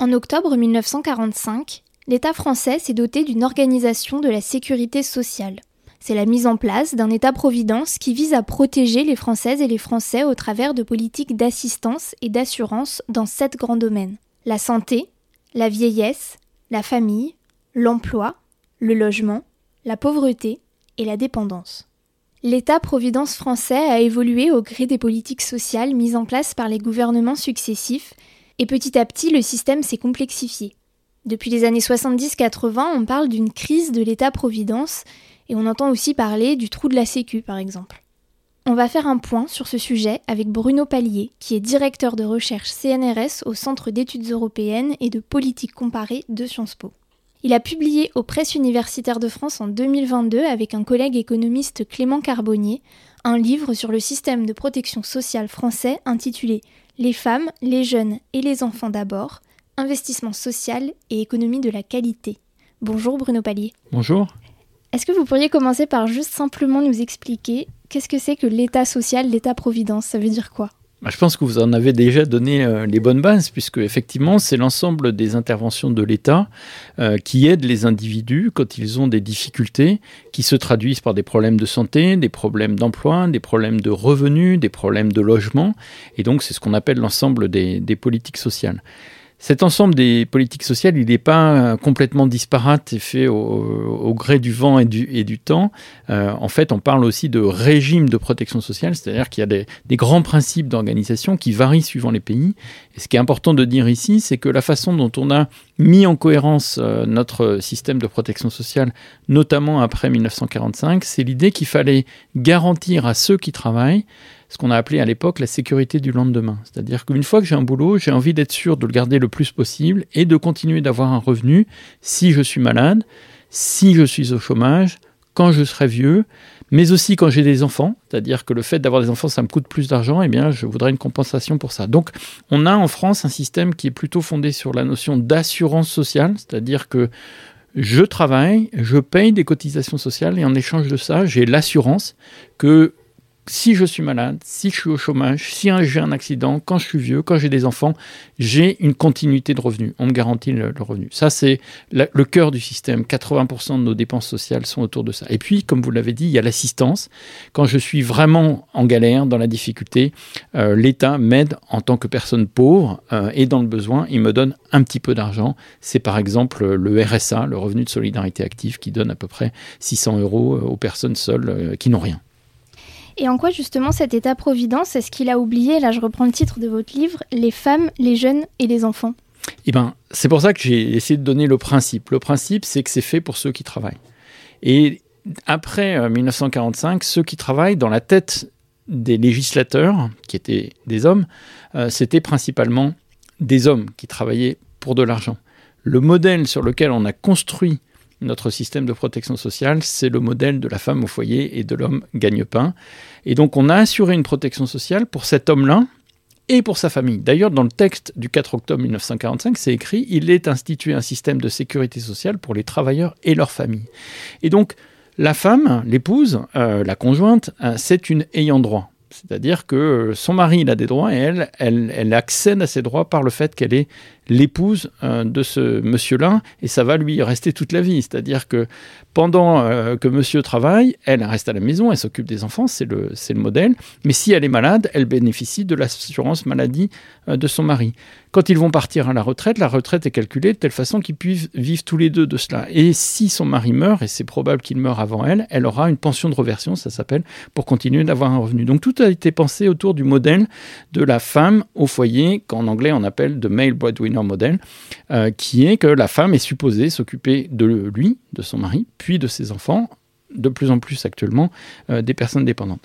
En octobre 1945, l'État français s'est doté d'une organisation de la sécurité sociale. C'est la mise en place d'un État-providence qui vise à protéger les Françaises et les Français au travers de politiques d'assistance et d'assurance dans sept grands domaines. La santé, la vieillesse, la famille, l'emploi, le logement, la pauvreté et la dépendance. L'État-providence français a évolué au gré des politiques sociales mises en place par les gouvernements successifs et petit à petit le système s'est complexifié. Depuis les années 70-80, on parle d'une crise de l'État-providence et on entend aussi parler du trou de la Sécu par exemple. On va faire un point sur ce sujet avec Bruno Pallier, qui est directeur de recherche CNRS au Centre d'études européennes et de politique comparée de Sciences Po. Il a publié aux Presses universitaires de France en 2022 avec un collègue économiste Clément Carbonnier un livre sur le système de protection sociale français intitulé Les femmes, les jeunes et les enfants d'abord, investissement social et économie de la qualité. Bonjour Bruno Pallier. Bonjour. Est-ce que vous pourriez commencer par juste simplement nous expliquer qu'est-ce que c'est que l'État social, l'État-providence? Ça veut dire quoi? Je pense que vous en avez déjà donné euh, les bonnes bases, puisque effectivement, c'est l'ensemble des interventions de l'État euh, qui aident les individus quand ils ont des difficultés, qui se traduisent par des problèmes de santé, des problèmes d'emploi, des problèmes de revenus, des problèmes de logement. Et donc, c'est ce qu'on appelle l'ensemble des politiques sociales. Cet ensemble des politiques sociales, il n'est pas complètement disparate et fait au, gré du vent et du, et du temps. Euh, en fait, on parle aussi de régime de protection sociale, c'est-à-dire qu'il y a des, grands principes d'organisation qui varient suivant les pays. Et ce qui est important de dire ici, c'est que la façon dont on a mis en cohérence euh, notre système de protection sociale, notamment après 1945, c'est l'idée qu'il fallait garantir à ceux qui travaillent ce qu'on a appelé à l'époque la sécurité du lendemain. C'est-à-dire qu'une fois que j'ai un boulot, j'ai envie d'être sûr de le garder le plus possible et de continuer d'avoir un revenu si je suis malade, si je suis au chômage, quand je serai vieux, mais aussi quand j'ai des enfants, c'est-à-dire que le fait d'avoir des enfants, ça me coûte plus d'argent, et eh bien je voudrais une compensation pour ça. Donc on a en France un système qui est plutôt fondé sur la notion d'assurance sociale, c'est-à-dire que je travaille, je paye des cotisations sociales et en échange de ça, j'ai l'assurance que si je suis malade, si je suis au chômage, si j'ai un accident, quand je suis vieux, quand j'ai des enfants, j'ai une continuité de revenus. On me garantit le, revenu. Ça, c'est le cœur du système. 80% de nos dépenses sociales sont autour de ça. Et puis, comme vous l'avez dit, il y a l'assistance. Quand je suis vraiment en galère, dans la difficulté, euh, l'État m'aide en tant que personne pauvre euh, et dans le besoin, il me donne un petit peu d'argent. C'est par exemple le RSA, le revenu de solidarité active, qui donne à peu près 600 euros euh, aux personnes seules qui n'ont rien. Et en quoi justement cet État-providence est-ce qu'il a oublié, là je reprends le titre de votre livre, les femmes, les jeunes et les enfants? Eh bien, c'est pour ça que j'ai essayé de donner le principe. Le principe, c'est que c'est fait pour ceux qui travaillent. Et après 1945, euh, ceux qui travaillent dans la tête des législateurs, qui étaient des hommes, euh, c'était principalement des hommes qui travaillaient pour de l'argent. Le modèle sur lequel on a construit notre système de protection sociale, c'est le modèle de la femme au foyer et de l'homme gagne-pain. Et donc on a assuré une protection sociale pour cet homme-là et pour sa famille. D'ailleurs, dans le texte du 4 octobre 1945, c'est écrit il est institué un système de sécurité sociale pour les travailleurs et leurs familles. Et donc, la femme, l'épouse, euh, la conjointe, euh, c'est une ayant droit. C'est-à-dire que son mari, il a des droits et elle, elle, elle accède à ces droits par le fait qu'elle est l'épouse euh, de ce monsieur-là, et ça va lui rester toute la vie. C'est-à-dire que pendant euh, que monsieur travaille, elle reste à la maison, elle s'occupe des enfants, c'est le, le modèle, mais si elle est malade, elle bénéficie de l'assurance maladie euh, de son mari. Quand ils vont partir à la retraite, la retraite est calculée de telle façon qu'ils puissent vivre tous les deux de cela. Et si son mari meurt, et c'est probable qu'il meure avant elle, elle aura une pension de reversion, ça s'appelle, pour continuer d'avoir un revenu. Donc tout a été pensé autour du modèle de la femme au foyer, qu'en anglais on appelle de male breadwinner modèle, euh, qui est que la femme est supposée s'occuper de lui, de son mari, puis de ses enfants, de plus en plus actuellement euh, des personnes dépendantes.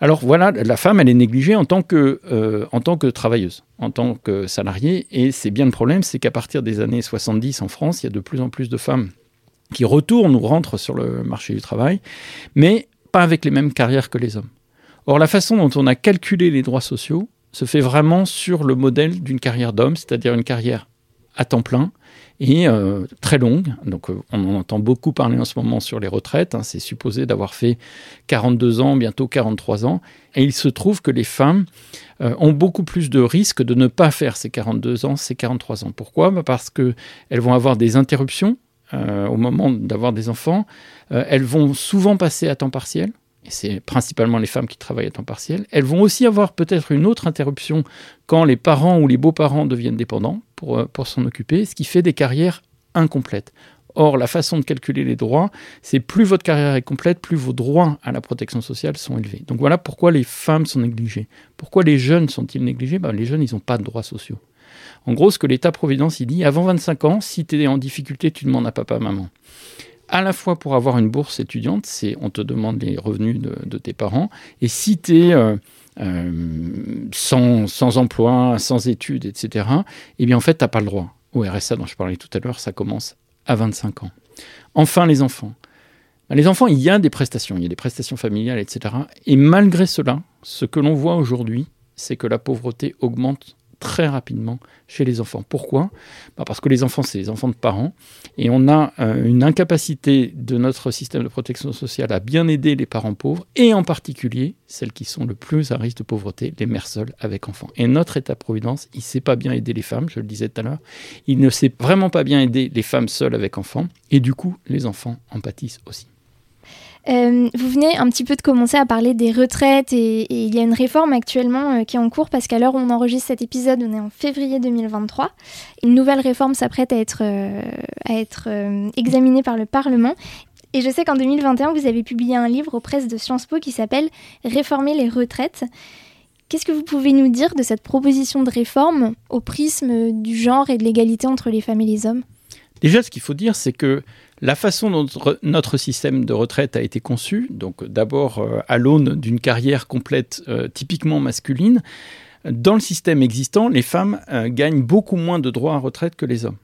Alors voilà, la femme, elle est négligée en tant que, euh, en tant que travailleuse, en tant que salariée, et c'est bien le problème, c'est qu'à partir des années 70 en France, il y a de plus en plus de femmes qui retournent ou rentrent sur le marché du travail, mais pas avec les mêmes carrières que les hommes. Or, la façon dont on a calculé les droits sociaux se fait vraiment sur le modèle d'une carrière d'homme, c'est-à-dire une carrière à temps plein et euh, très longue. Donc euh, on en entend beaucoup parler en ce moment sur les retraites. Hein. C'est supposé d'avoir fait 42 ans, bientôt 43 ans. Et il se trouve que les femmes euh, ont beaucoup plus de risques de ne pas faire ces 42 ans, ces 43 ans. Pourquoi? Bah, Parce qu'elles vont avoir des interruptions au moment d'avoir des enfants. elles vont souvent passer à temps partiel c'est principalement les femmes qui travaillent à temps partiel, elles vont aussi avoir peut-être une autre interruption quand les parents ou les beaux-parents deviennent dépendants pour, euh, pour s'en occuper, ce qui fait des carrières incomplètes. Or, la façon de calculer les droits, c'est plus votre carrière est complète, plus vos droits à la protection sociale sont élevés. Donc voilà pourquoi les femmes sont négligées. Pourquoi les jeunes sont-ils négligés? Ben, Les jeunes, ils n'ont pas de droits sociaux. En gros, ce que l'État-providence, il dit, avant 25 ans, si tu es en difficulté, tu demandes à papa, maman à la fois pour avoir une bourse étudiante, c'est on te demande les revenus de, tes parents, et si tu es euh, euh, sans, emploi, sans études, etc., eh bien en fait, tu n'as pas le droit. Au RSA dont je parlais tout à l'heure, ça commence à 25 ans. Enfin, les enfants. Ben, les enfants, il y a des prestations, il y a des prestations familiales, etc. Et malgré cela, ce que l'on voit aujourd'hui, c'est que la pauvreté augmente très rapidement chez les enfants. Pourquoi? Bah, Parce que les enfants, c'est les enfants de parents, et on a euh, une incapacité de notre système de protection sociale à bien aider les parents pauvres, et en particulier celles qui sont le plus à risque de pauvreté, les mères seules avec enfants. Et notre État-providence, il ne sait pas bien aider les femmes, je le disais tout à l'heure, il ne sait vraiment pas bien aider les femmes seules avec enfants, et du coup, les enfants en pâtissent aussi. Euh, vous venez un petit peu de commencer à parler des retraites et, il y a une réforme actuellement euh, qui est en cours parce qu'à l'heure où on enregistre cet épisode, on est en février 2023. Une nouvelle réforme s'apprête à être, euh, à être examinée par le Parlement. Et je sais qu'en 2021, vous avez publié un livre aux presses de Sciences Po qui s'appelle Réformer les retraites. Qu'est-ce que vous pouvez nous dire de cette proposition de réforme au prisme du genre et de l'égalité entre les femmes et les hommes? Déjà, ce qu'il faut dire, c'est que la façon dont notre système de retraite a été conçu, donc d'abord euh, à l'aune d'une carrière complète euh, typiquement masculine, dans le système existant, les femmes euh, gagnent beaucoup moins de droits à retraite que les hommes.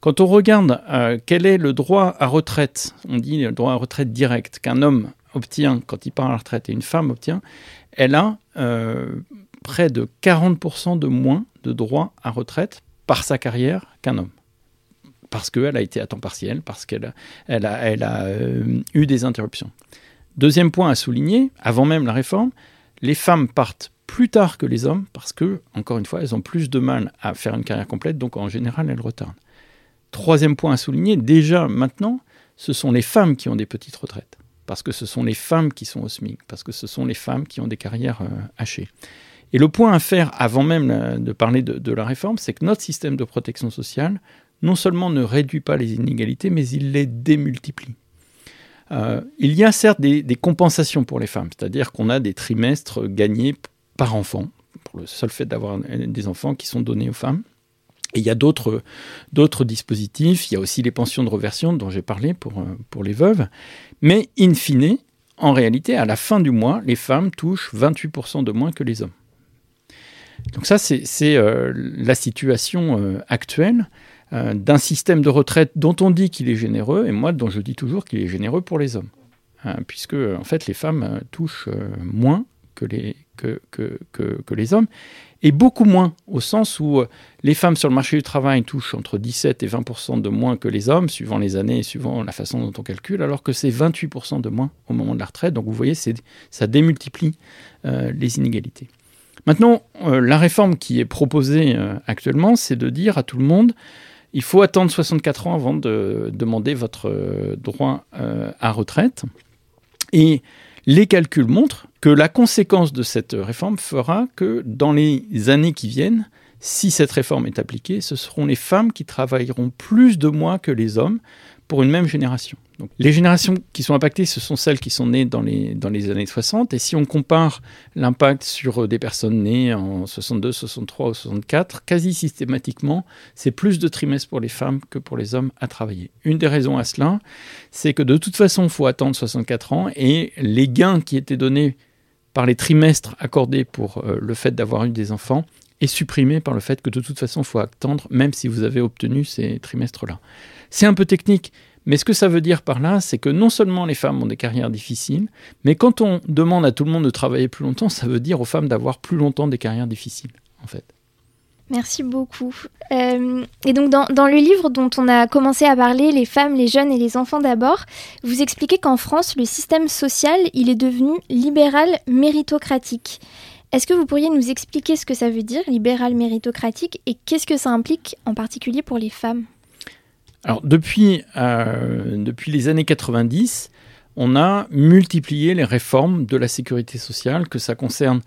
Quand on regarde quel est le droit à retraite, on dit le droit à retraite direct qu'un homme obtient quand il part à la retraite et une femme obtient, elle a près de 40% de moins de droits à retraite par sa carrière qu'un homme parce qu'elle a été à temps partiel, parce qu'elle elle a, euh, eu des interruptions. Deuxième point à souligner, avant même la réforme, les femmes partent plus tard que les hommes parce que, encore une fois, elles ont plus de mal à faire une carrière complète, donc en général, elles retardent. Troisième point à souligner, déjà maintenant, ce sont les femmes qui ont des petites retraites, parce que ce sont les femmes qui sont au SMIC, parce que ce sont les femmes qui ont des carrières euh, hachées. Et le point à faire avant même de parler de la réforme, c'est que notre système de protection sociale non seulement ne réduit pas les inégalités, mais il les démultiplie. Euh, il y a certes des, compensations pour les femmes, c'est-à-dire qu'on a des trimestres gagnés par enfant, pour le seul fait d'avoir des enfants qui sont donnés aux femmes. Et il y a d'autres, dispositifs, il y a aussi les pensions de reversion dont j'ai parlé pour, euh, pour les veuves. Mais in fine, en réalité, à la fin du mois, les femmes touchent 28% de moins que les hommes. Donc ça, c'est, euh, la situation actuelle. Euh, d'un système de retraite dont on dit qu'il est généreux, et moi dont je dis toujours qu'il est généreux pour les hommes. Hein, puisque en fait les femmes euh, touchent euh, moins que les, que, que, que, les hommes, et beaucoup moins, au sens où les femmes sur le marché du travail touchent entre 17 et 20% de moins que les hommes, suivant les années et suivant la façon dont on calcule, alors que c'est 28% de moins au moment de la retraite. Donc vous voyez, ça démultiplie les inégalités. Maintenant, la réforme qui est proposée actuellement, c'est de dire à tout le monde, il faut attendre 64 ans avant de demander votre euh, droit euh, à retraite. Et les calculs montrent que la conséquence de cette réforme fera que dans les années qui viennent, si cette réforme est appliquée, ce seront les femmes qui travailleront plus de mois que les hommes pour une même génération. Les générations qui sont impactées, ce sont celles qui sont nées dans les, dans les années 60. Et si on compare l'impact sur euh, des personnes nées en 62, 63 ou 64, quasi systématiquement, c'est plus de trimestres pour les femmes que pour les hommes à travailler. Une des raisons à cela, c'est que de toute façon, il faut attendre 64 ans et les gains qui étaient donnés par les trimestres accordés pour euh, le fait d'avoir eu des enfants est supprimé par le fait que de toute façon, il faut attendre, même si vous avez obtenu ces trimestres-là. C'est un peu technique, mais ce que ça veut dire par là, c'est que non seulement les femmes ont des carrières difficiles, mais quand on demande à tout le monde de travailler plus longtemps, ça veut dire aux femmes d'avoir plus longtemps des carrières difficiles, en fait. Merci beaucoup. Euh, et donc dans, dans, le livre dont on a commencé à parler, Les femmes, les jeunes et les enfants d'abord, vous expliquez qu'en France, le système social, il est devenu libéral méritocratique. Est-ce que vous pourriez nous expliquer ce que ça veut dire, libéral méritocratique, et qu'est-ce que ça implique en particulier pour les femmes? Alors depuis, euh, depuis les années 90, on a multiplié les réformes de la sécurité sociale, que ça concerne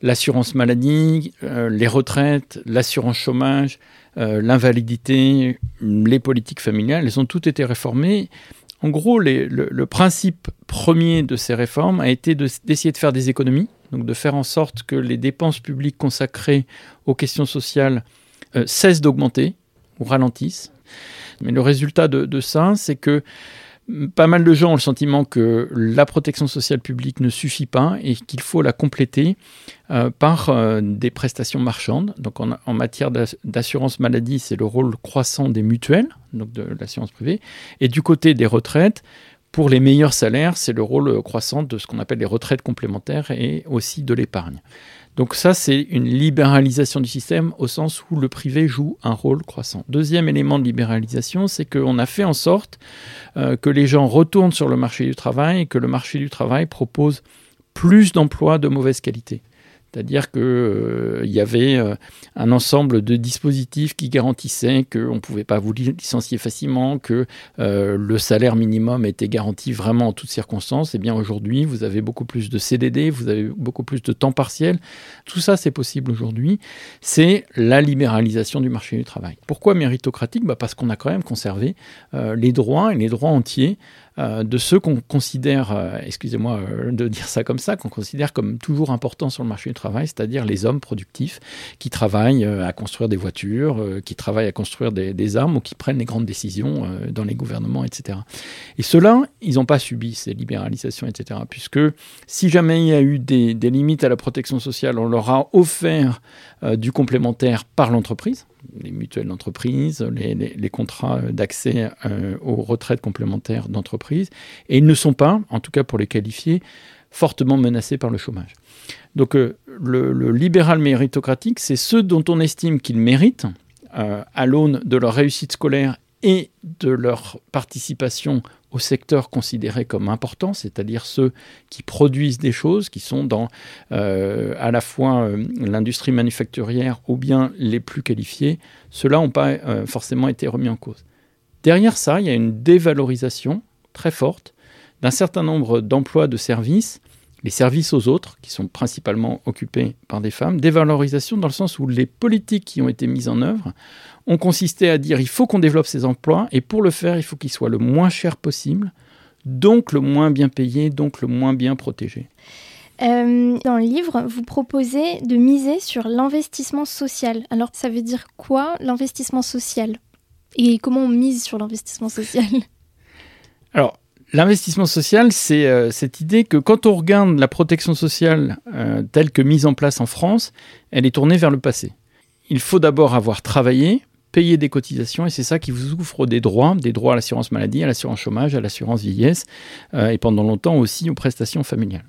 l'assurance maladie, euh, les retraites, l'assurance chômage, euh, l'invalidité, les politiques familiales, elles ont toutes été réformées. En gros, le, principe premier de ces réformes a été d'essayer de, faire des économies, donc de faire en sorte que les dépenses publiques consacrées aux questions sociales euh, cessent d'augmenter ou ralentissent. Mais le résultat de ça, c'est que pas mal de gens ont le sentiment que la protection sociale publique ne suffit pas et qu'il faut la compléter euh, par euh, des prestations marchandes. Donc en, en matière d'assurance maladie, c'est le rôle croissant des mutuelles, donc de l'assurance privée. Et du côté des retraites, pour les meilleurs salaires, c'est le rôle croissant de ce qu'on appelle les retraites complémentaires et aussi de l'épargne. Donc ça, c'est une libéralisation du système au sens où le privé joue un rôle croissant. Deuxième élément de libéralisation, c'est qu'on a fait en sorte euh, que les gens retournent sur le marché du travail et que le marché du travail propose plus d'emplois de mauvaise qualité. C'est-à-dire qu'il euh, y avait euh, un ensemble de dispositifs qui garantissaient qu'on ne pouvait pas vous licencier facilement, que euh, le salaire minimum était garanti vraiment en toutes circonstances. Et eh bien aujourd'hui, vous avez beaucoup plus de CDD, vous avez beaucoup plus de temps partiel. Tout ça, c'est possible aujourd'hui. C'est la libéralisation du marché du travail. Pourquoi méritocratique? Bah Parce qu'on a quand même conservé les droits et les droits entiers euh, de ceux qu'on considère, euh, excusez-moi euh, de dire ça comme ça, qu'on considère comme toujours importants sur le marché du travail, c'est-à-dire les hommes productifs qui travaillent à construire des voitures, qui travaillent à construire des, armes ou qui prennent les grandes décisions dans les gouvernements, etc. Et ceux-là, ils n'ont pas subi ces libéralisations, etc. Puisque si jamais il y a eu des, limites à la protection sociale, on leur a offert du complémentaire par l'entreprise les mutuelles d'entreprise, les, contrats d'accès euh, aux retraites complémentaires d'entreprise, et ils ne sont pas, en tout cas pour les qualifiés, fortement menacés par le chômage. Donc euh, le, libéral méritocratique, c'est ceux dont on estime qu'ils méritent, euh, à l'aune de leur réussite scolaire et de leur participation au secteur considéré comme important, c'est-à-dire ceux qui produisent des choses, qui sont dans euh, à la fois euh, l'industrie manufacturière ou bien les plus qualifiés, ceux-là n'ont pas euh, forcément été remis en cause. Derrière ça, il y a une dévalorisation très forte d'un certain nombre d'emplois de services les services aux autres, qui sont principalement occupés par des femmes, dévalorisation dans le sens où les politiques qui ont été mises en œuvre ont consisté à dire il faut qu'on développe ces emplois, et pour le faire, il faut qu'ils soient le moins cher possible, donc le moins bien payé, donc le moins bien protégé. Euh, dans le livre, vous proposez de miser sur l'investissement social. Alors, ça veut dire quoi l'investissement social? Et comment on mise sur l'investissement social? Alors, L'investissement social, c'est euh, cette idée que quand on regarde la protection sociale euh, telle que mise en place en France, elle est tournée vers le passé. Il faut d'abord avoir travaillé, payer des cotisations, et c'est ça qui vous ouvre des droits, des droits à l'assurance maladie, à l'assurance chômage, à l'assurance vieillesse, euh, et pendant longtemps aussi aux prestations familiales.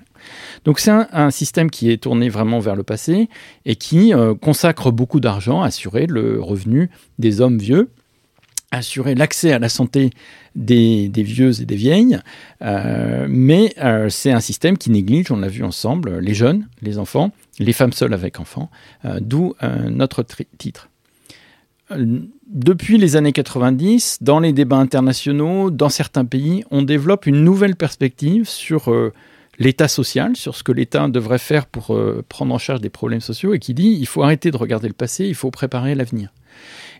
Donc c'est un, système qui est tourné vraiment vers le passé et qui consacre beaucoup d'argent à assurer le revenu des hommes vieux assurer l'accès à la santé des, vieux et des vieilles, euh, mais euh, c'est un système qui néglige, on l'a vu ensemble, les jeunes, les enfants, les femmes seules avec enfants, euh, d'où notre titre. Depuis les années 90, dans les débats internationaux, dans certains pays, on développe une nouvelle perspective sur l'État social, sur ce que l'État devrait faire pour prendre en charge des problèmes sociaux, et qui dit il faut arrêter de regarder le passé, il faut préparer l'avenir.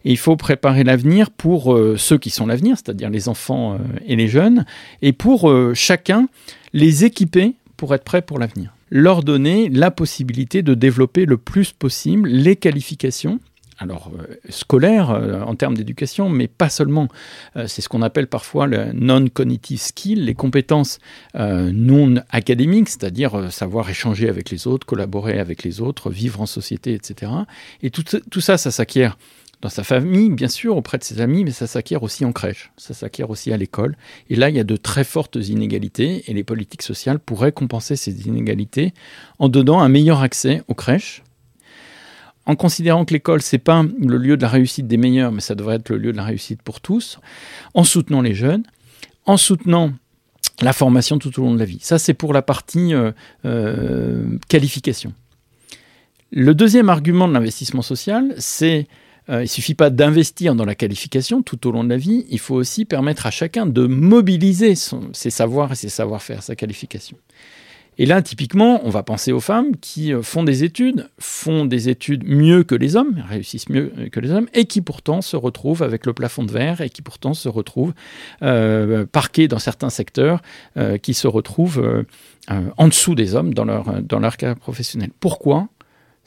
Et il faut préparer l'avenir pour euh, ceux qui sont l'avenir, c'est-à-dire les enfants euh, et les jeunes, et pour euh, chacun les équiper pour être prêts pour l'avenir. Leur donner la possibilité de développer le plus possible les qualifications alors scolaires en termes d'éducation, mais pas seulement. c'est ce qu'on appelle parfois le non-cognitive skill, les compétences non académiques, c'est-à-dire savoir échanger avec les autres, collaborer avec les autres, vivre en société, etc. Et tout ça, ça s'acquiert dans sa famille, bien sûr, auprès de ses amis, mais ça s'acquiert aussi en crèche, ça s'acquiert aussi à l'école. Et là, il y a de très fortes inégalités, et les politiques sociales pourraient compenser ces inégalités en donnant un meilleur accès aux crèches, en considérant que l'école, c'est pas le lieu de la réussite des meilleurs, mais ça devrait être le lieu de la réussite pour tous, en soutenant les jeunes, en soutenant la formation tout au long de la vie. Ça, c'est pour la partie euh, euh, qualification. Le deuxième argument de l'investissement social, c'est euh, il ne suffit pas d'investir dans la qualification tout au long de la vie, il faut aussi permettre à chacun de mobiliser ses savoirs et ses savoir-faire, sa qualification. Et là, typiquement, on va penser aux femmes qui euh, font des études, font des études mieux que les hommes, réussissent mieux que les hommes, et qui pourtant se retrouvent avec le plafond de verre, et qui pourtant se retrouvent euh, parquées dans certains secteurs, euh, qui se retrouvent en dessous des hommes dans leur, dans leur carrière professionnelle. Pourquoi?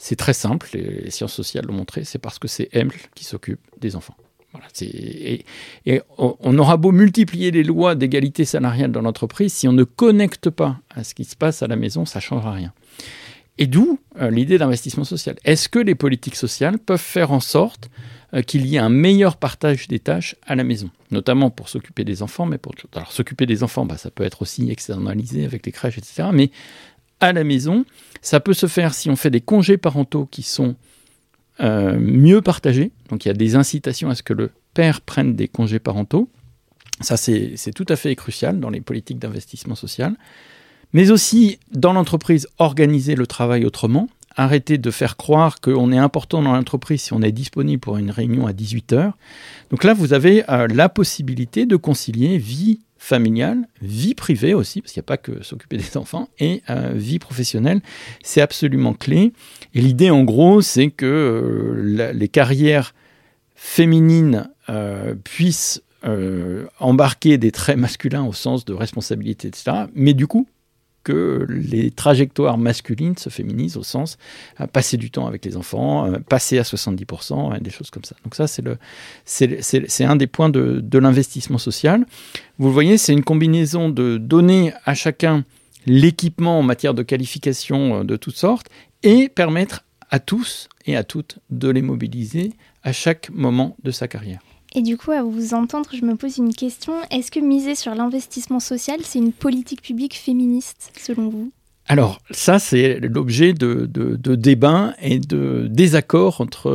C'est très simple, les sciences sociales l'ont montré, c'est parce que c'est elles qui s'occupent des enfants et, on aura beau multiplier les lois d'égalité salariale dans l'entreprise, si on ne connecte pas à ce qui se passe à la maison, ça ne changera rien. Et d'où euh, l'idée d'investissement social. Est-ce que les politiques sociales peuvent faire en sorte euh, qu'il y ait un meilleur partage des tâches à la maison, notamment pour s'occuper des enfants, mais pour alors s'occuper des enfants, bah, ça peut être aussi externalisé avec les crèches, etc. Mais à la maison, ça peut se faire si on fait des congés parentaux qui sont euh, mieux partagé. Donc il y a des incitations à ce que le père prenne des congés parentaux. Ça, c'est tout à fait crucial dans les politiques d'investissement social. Mais aussi dans l'entreprise, organiser le travail autrement. Arrêter de faire croire qu'on est important dans l'entreprise si on est disponible pour une réunion à 18 heures. Donc là, vous avez euh, la possibilité de concilier vie familiale, vie privée aussi, parce qu'il n'y a pas que s'occuper des enfants, et euh, vie professionnelle. C'est absolument clé. Et l'idée, en gros, c'est que euh, les carrières féminines euh, puissent embarquer des traits masculins au sens de responsabilité, etc. Mais du coup, que les trajectoires masculines se féminisent au sens à passer du temps avec les enfants, passer à 70%, des choses comme ça. Donc ça, c'est, le, un des points de, l'investissement social. Vous voyez, c'est une combinaison de donner à chacun l'équipement en matière de qualification euh, de toutes sortes et permettre à tous et à toutes de les mobiliser à chaque moment de sa carrière. Et du coup, à vous entendre, je me pose une question. Est-ce que miser sur l'investissement social, c'est une politique publique féministe, selon vous? Alors, ça, c'est l'objet de, débats et de désaccords entre,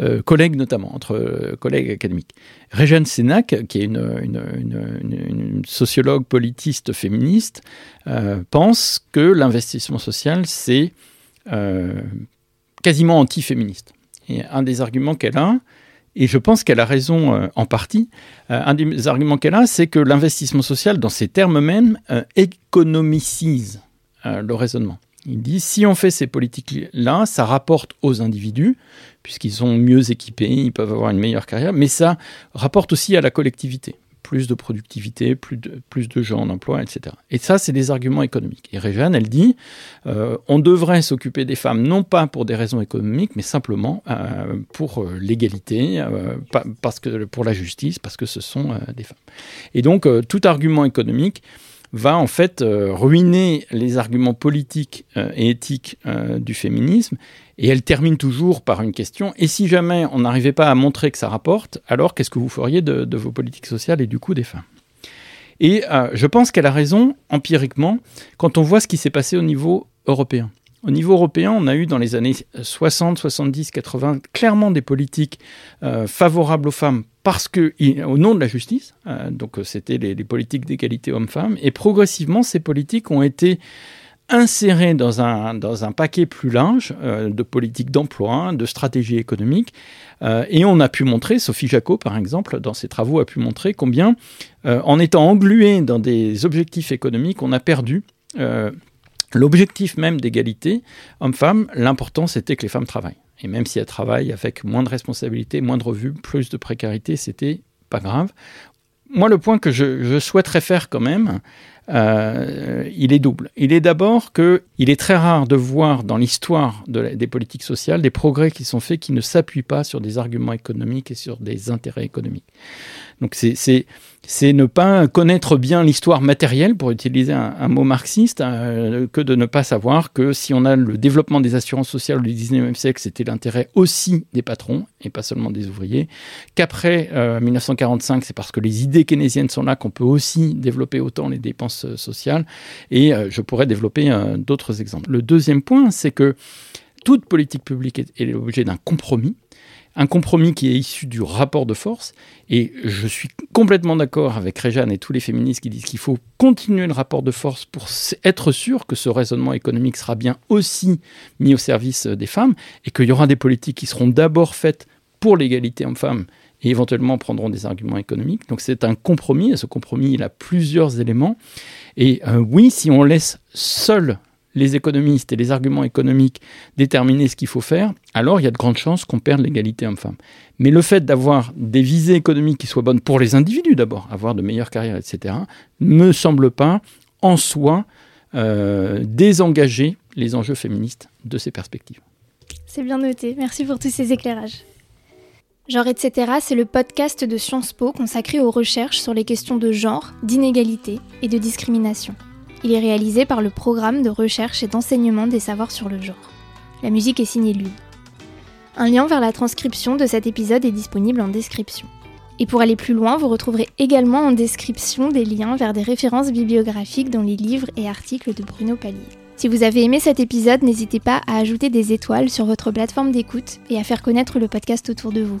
euh, collègues, notamment, entre collègues académiques. Régane Sénac, qui est une, sociologue politiste féministe, euh, pense que l'investissement social, c'est euh, quasiment anti-féministe. Et un des arguments qu'elle a, et je pense qu'elle a raison euh, en partie. Euh, un des arguments qu'elle a, c'est que l'investissement social, dans ces termes mêmes, euh, économicise le raisonnement. Il dit si on fait ces politiques-là, ça rapporte aux individus, puisqu'ils sont mieux équipés, ils peuvent avoir une meilleure carrière, mais ça rapporte aussi à la collectivité plus de productivité, plus de, gens en emploi, etc. Et ça, c'est des arguments économiques. Et Réjeanne, elle dit, euh, on devrait s'occuper des femmes non pas pour des raisons économiques, mais simplement euh, pour euh, l'égalité, pour la justice, parce que ce sont des femmes. Et donc, tout argument économique va en fait ruiner les arguments politiques et éthiques du féminisme et elle termine toujours par une question. Et si jamais on n'arrivait pas à montrer que ça rapporte, alors qu'est-ce que vous feriez de, vos politiques sociales et du coup des femmes? Et euh, je pense qu'elle a raison empiriquement quand on voit ce qui s'est passé au niveau européen. Au niveau européen, on a eu dans les années 60, 70, 80 clairement des politiques euh, favorables aux femmes parce que, au nom de la justice, euh, donc c'était les, les, politiques d'égalité hommes-femmes, et progressivement ces politiques ont été inséré dans un, dans un paquet plus large euh, de politique d'emploi, de stratégie économique. Euh, et on a pu montrer, Sophie Jacot par exemple, dans ses travaux, a pu montrer combien, euh, en étant englué dans des objectifs économiques, on a perdu l'objectif même d'égalité homme-femme. L'important, c'était que les femmes travaillent. Et même si elles travaillent avec moins de responsabilités, moins de revues, plus de précarité, c'était pas grave. Moi, le point que je souhaiterais faire quand même, euh, il est double. Il est d'abord que il est très rare de voir dans l'histoire des politiques sociales des progrès qui sont faits qui ne s'appuient pas sur des arguments économiques et sur des intérêts économiques. Donc c'est ne pas connaître bien l'histoire matérielle, pour utiliser un, mot marxiste, euh, que de ne pas savoir que si on a le développement des assurances sociales au 19e siècle, c'était l'intérêt aussi des patrons et pas seulement des ouvriers. Qu'après 1945, euh, c'est parce que les idées keynésiennes sont là qu'on peut aussi développer autant les dépenses euh, sociales. Et je pourrais développer d'autres exemples. Le deuxième point, c'est que toute politique publique est, l'objet d'un compromis, un compromis qui est issu du rapport de force. Et je suis complètement d'accord avec Réjeanne et tous les féministes qui disent qu'il faut continuer le rapport de force pour être sûr que ce raisonnement économique sera bien aussi mis au service des femmes et qu'il y aura des politiques qui seront d'abord faites pour l'égalité homme-femme et éventuellement prendront des arguments économiques. Donc c'est un compromis, et ce compromis, il a plusieurs éléments. Et euh, oui, si on laisse seuls les économistes et les arguments économiques déterminer ce qu'il faut faire, alors il y a de grandes chances qu'on perde l'égalité homme-femme. Mais le fait d'avoir des visées économiques qui soient bonnes pour les individus d'abord, avoir de meilleures carrières, etc., ne me semble pas en soi euh, désengager les enjeux féministes de ces perspectives. C'est bien noté, merci pour tous ces éclairages. Genre etc., c'est le podcast de Sciences Po consacré aux recherches sur les questions de genre, d'inégalité et de discrimination. Il est réalisé par le programme de recherche et d'enseignement des savoirs sur le genre. La musique est signée Lune. Un lien vers la transcription de cet épisode est disponible en description. Et pour aller plus loin, vous retrouverez également en description des liens vers des références bibliographiques dans les livres et articles de Bruno Palier. Si vous avez aimé cet épisode, n'hésitez pas à ajouter des étoiles sur votre plateforme d'écoute et à faire connaître le podcast autour de vous.